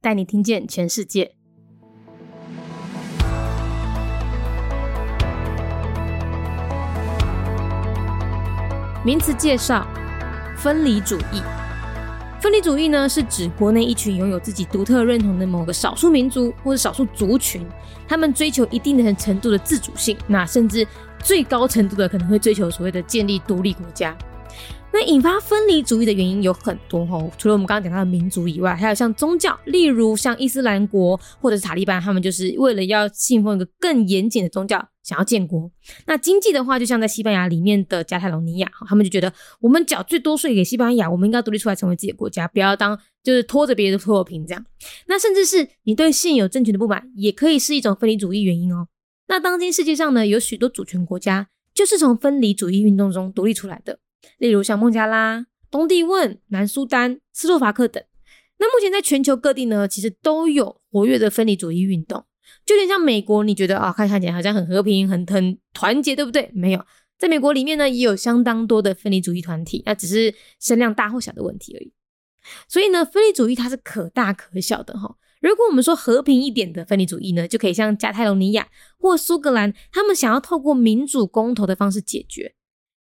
带你听见全世界。名词介绍：分离主义。分离主义呢，是指国内一群拥有自己独特认同的某个少数民族或者少数族群，他们追求一定的程度的自主性，那甚至最高程度的可能会追求所谓的建立独立国家。那引发分离主义的原因有很多哈，除了我们刚刚讲到的民族以外，还有像宗教，例如像伊斯兰国或者是塔利班，他们就是为了要信奉一个更严谨的宗教，想要建国。那经济的话，就像在西班牙里面的加泰罗尼亚，他们就觉得我们缴最多税给西班牙，我们应该独立出来成为自己的国家，不要当就是拖着别人的拖平这样。那甚至是你对现有政权的不满，也可以是一种分离主义原因哦。那当今世界上呢，有许多主权国家就是从分离主义运动中独立出来的。例如像孟加拉、东帝汶、南苏丹、斯洛伐克等。那目前在全球各地呢，其实都有活跃的分离主义运动。就有点像美国，你觉得啊，看看起来好像很和平、很很团结，对不对？没有，在美国里面呢，也有相当多的分离主义团体，那只是声量大或小的问题而已。所以呢，分离主义它是可大可小的哈。如果我们说和平一点的分离主义呢，就可以像加泰罗尼亚或苏格兰，他们想要透过民主公投的方式解决。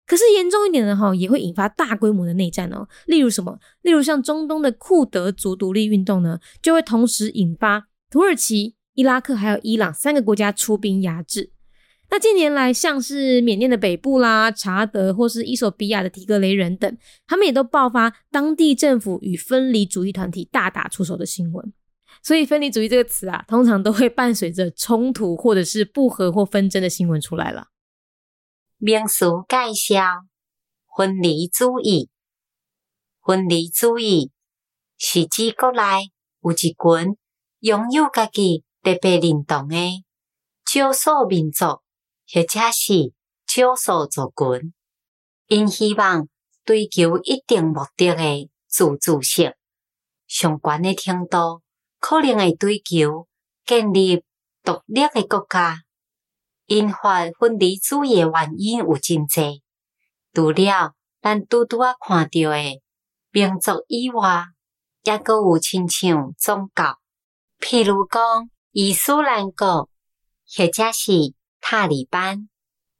可是严重一点的哈，也会引发大规模的内战哦。例如什么？例如像中东的库德族独立运动呢，就会同时引发土耳其、伊拉克还有伊朗三个国家出兵压制。那近年来，像是缅甸的北部啦、查德或是伊索比亚的提格雷人等，他们也都爆发当地政府与分离主义团体大打出手的新闻。所以，分离主义这个词啊，通常都会伴随着冲突或者是不和或纷争的新闻出来了。名词介绍：分离主义。分离主义是指国内有一群拥有家己特别认同的少数民族，或者是少数族群，因希望追求一定目的的自主性。上悬的程度可能会追求建立独立的国家。引发分离主义原因有真济，除了咱拄拄啊看到的民族以外，也阁有亲像宗教，譬如讲伊斯兰国或者是塔利班，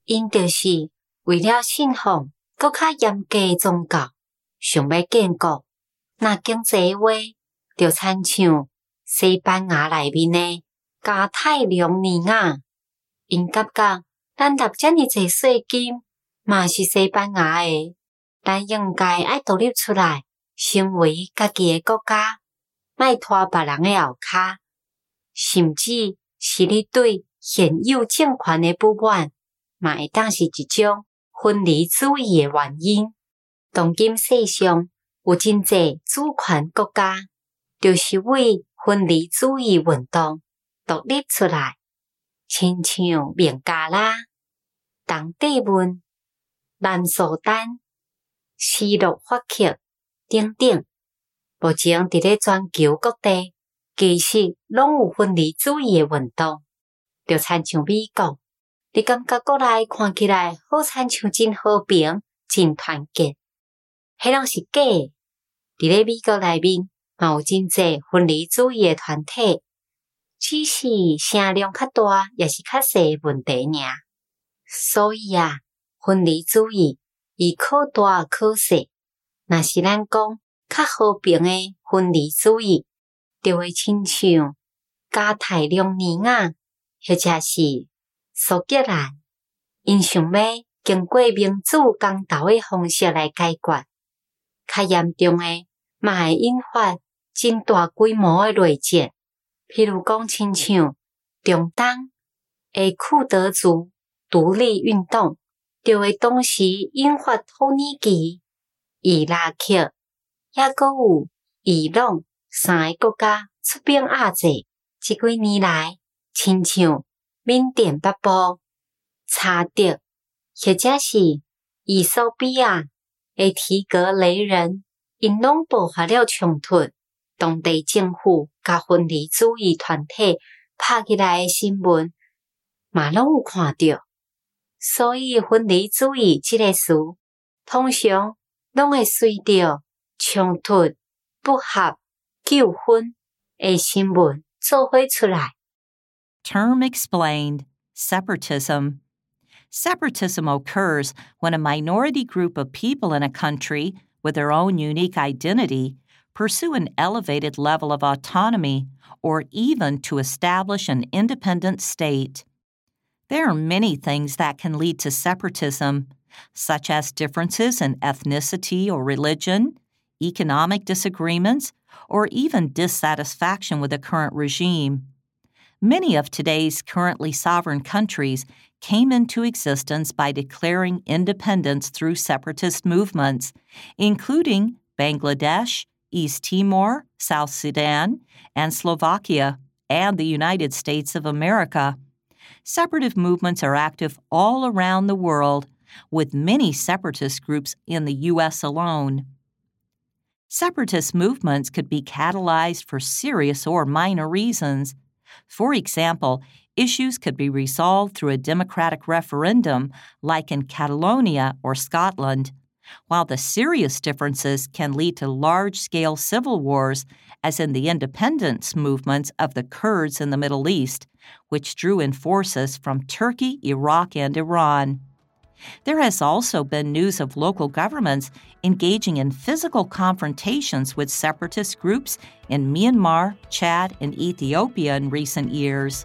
因著是为了信奉更较严格的宗教，想要建国。那经济话，就亲像西班牙内面的加泰隆尼亚。因感觉咱纳遮尔济税金，嘛是西班牙诶，咱应该爱独立出来，成为家己诶国家，卖拖别人诶后骹，甚至是你对现有政权诶不满，嘛会当是一种分离主义诶原因。当今世上有真济主权国家，就是为分离主义运动独立出来。亲像孟加拉、东帝汶、南苏丹、西洛伐克等等，目前伫咧全球各地，其实拢有分离主义诶运动。就亲像美国，你感觉国内看起来好亲像真和平、真团结，迄拢是假诶。伫咧美国内面，嘛有真济分离主义诶团体。只是声量较大，也是较细问题尔。所以啊，分离主义伊可大可小。若是咱讲较和平诶分离主义，就会亲像加泰隆尼亚或者是苏格兰，因想要经过民主公投诶方式来解决。较严重诶，嘛会引发真大规模诶内战。譬如讲，亲像中东诶库德族独立运动，就会同时引发土耳其、伊拉克，抑阁有伊朗三个国家出兵压制。即几年来，亲像缅甸北部、查德，或者是伊索比亚诶提格雷人，因拢爆发了冲突。当地政府甲分离主义团体拍起来诶新闻，嘛拢有看到。所以分离主义即个词，通常拢会随着冲突、不合、纠纷诶新闻做伙出来。Term explained separatism. Separatism occurs when a minority group of people in a country with their own unique identity pursue an elevated level of autonomy or even to establish an independent state. There are many things that can lead to separatism, such as differences in ethnicity or religion, economic disagreements, or even dissatisfaction with the current regime. Many of today's currently sovereign countries came into existence by declaring independence through separatist movements, including Bangladesh, East Timor, South Sudan, and Slovakia, and the United States of America. Separatist movements are active all around the world, with many separatist groups in the U.S. alone. Separatist movements could be catalyzed for serious or minor reasons. For example, issues could be resolved through a democratic referendum, like in Catalonia or Scotland while the serious differences can lead to large scale civil wars, as in the independence movements of the Kurds in the Middle East, which drew in forces from Turkey, Iraq, and Iran. There has also been news of local governments engaging in physical confrontations with separatist groups in Myanmar, Chad, and Ethiopia in recent years.